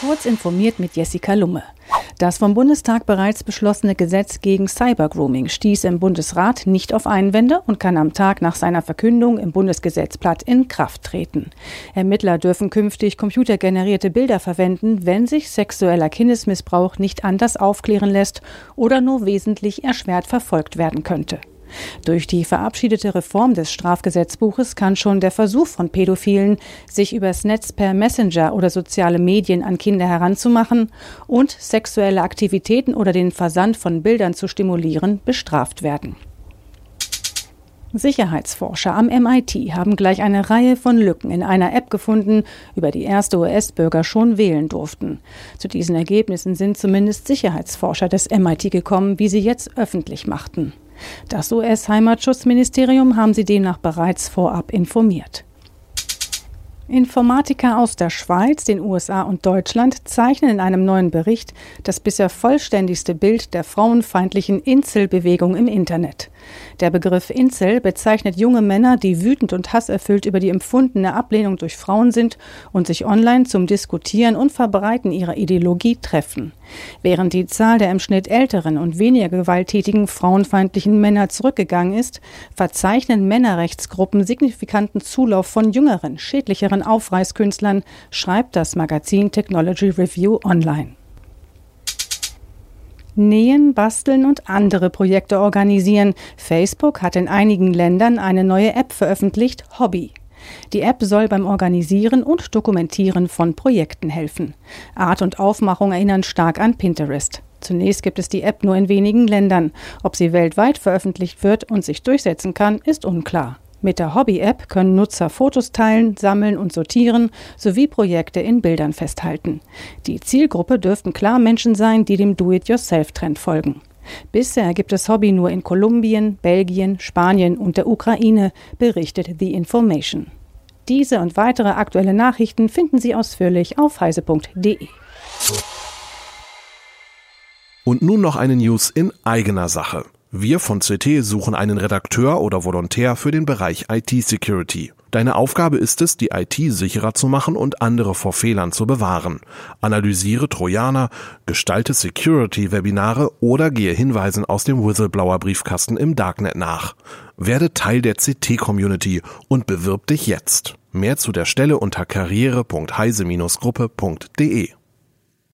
Kurz informiert mit Jessica Lumme. Das vom Bundestag bereits beschlossene Gesetz gegen Cybergrooming stieß im Bundesrat nicht auf Einwände und kann am Tag nach seiner Verkündung im Bundesgesetzblatt in Kraft treten. Ermittler dürfen künftig computergenerierte Bilder verwenden, wenn sich sexueller Kindesmissbrauch nicht anders aufklären lässt oder nur wesentlich erschwert verfolgt werden könnte. Durch die verabschiedete Reform des Strafgesetzbuches kann schon der Versuch von Pädophilen, sich übers Netz per Messenger oder soziale Medien an Kinder heranzumachen und sexuelle Aktivitäten oder den Versand von Bildern zu stimulieren, bestraft werden. Sicherheitsforscher am MIT haben gleich eine Reihe von Lücken in einer App gefunden, über die erste US-Bürger schon wählen durften. Zu diesen Ergebnissen sind zumindest Sicherheitsforscher des MIT gekommen, wie sie jetzt öffentlich machten. Das US-Heimatschutzministerium haben sie demnach bereits vorab informiert. Informatiker aus der Schweiz, den USA und Deutschland zeichnen in einem neuen Bericht das bisher vollständigste Bild der frauenfeindlichen Inselbewegung im Internet. Der Begriff Incel bezeichnet junge Männer, die wütend und hasserfüllt über die empfundene Ablehnung durch Frauen sind und sich online zum Diskutieren und Verbreiten ihrer Ideologie treffen. Während die Zahl der im Schnitt älteren und weniger gewalttätigen frauenfeindlichen Männer zurückgegangen ist, verzeichnen Männerrechtsgruppen signifikanten Zulauf von jüngeren, schädlicheren Aufreißkünstlern, schreibt das Magazin Technology Review online. Nähen, Basteln und andere Projekte organisieren. Facebook hat in einigen Ländern eine neue App veröffentlicht, Hobby. Die App soll beim Organisieren und Dokumentieren von Projekten helfen. Art und Aufmachung erinnern stark an Pinterest. Zunächst gibt es die App nur in wenigen Ländern. Ob sie weltweit veröffentlicht wird und sich durchsetzen kann, ist unklar. Mit der Hobby-App können Nutzer Fotos teilen, sammeln und sortieren sowie Projekte in Bildern festhalten. Die Zielgruppe dürften klar Menschen sein, die dem Do-it-yourself-Trend folgen. Bisher gibt es Hobby nur in Kolumbien, Belgien, Spanien und der Ukraine, berichtet The Information. Diese und weitere aktuelle Nachrichten finden Sie ausführlich auf heise.de. Und nun noch eine News in eigener Sache. Wir von CT suchen einen Redakteur oder Volontär für den Bereich IT-Security. Deine Aufgabe ist es, die IT sicherer zu machen und andere vor Fehlern zu bewahren. Analysiere Trojaner, gestalte Security-Webinare oder gehe Hinweisen aus dem Whistleblower-Briefkasten im Darknet nach. Werde Teil der CT-Community und bewirb dich jetzt. Mehr zu der Stelle unter karriere.heise-gruppe.de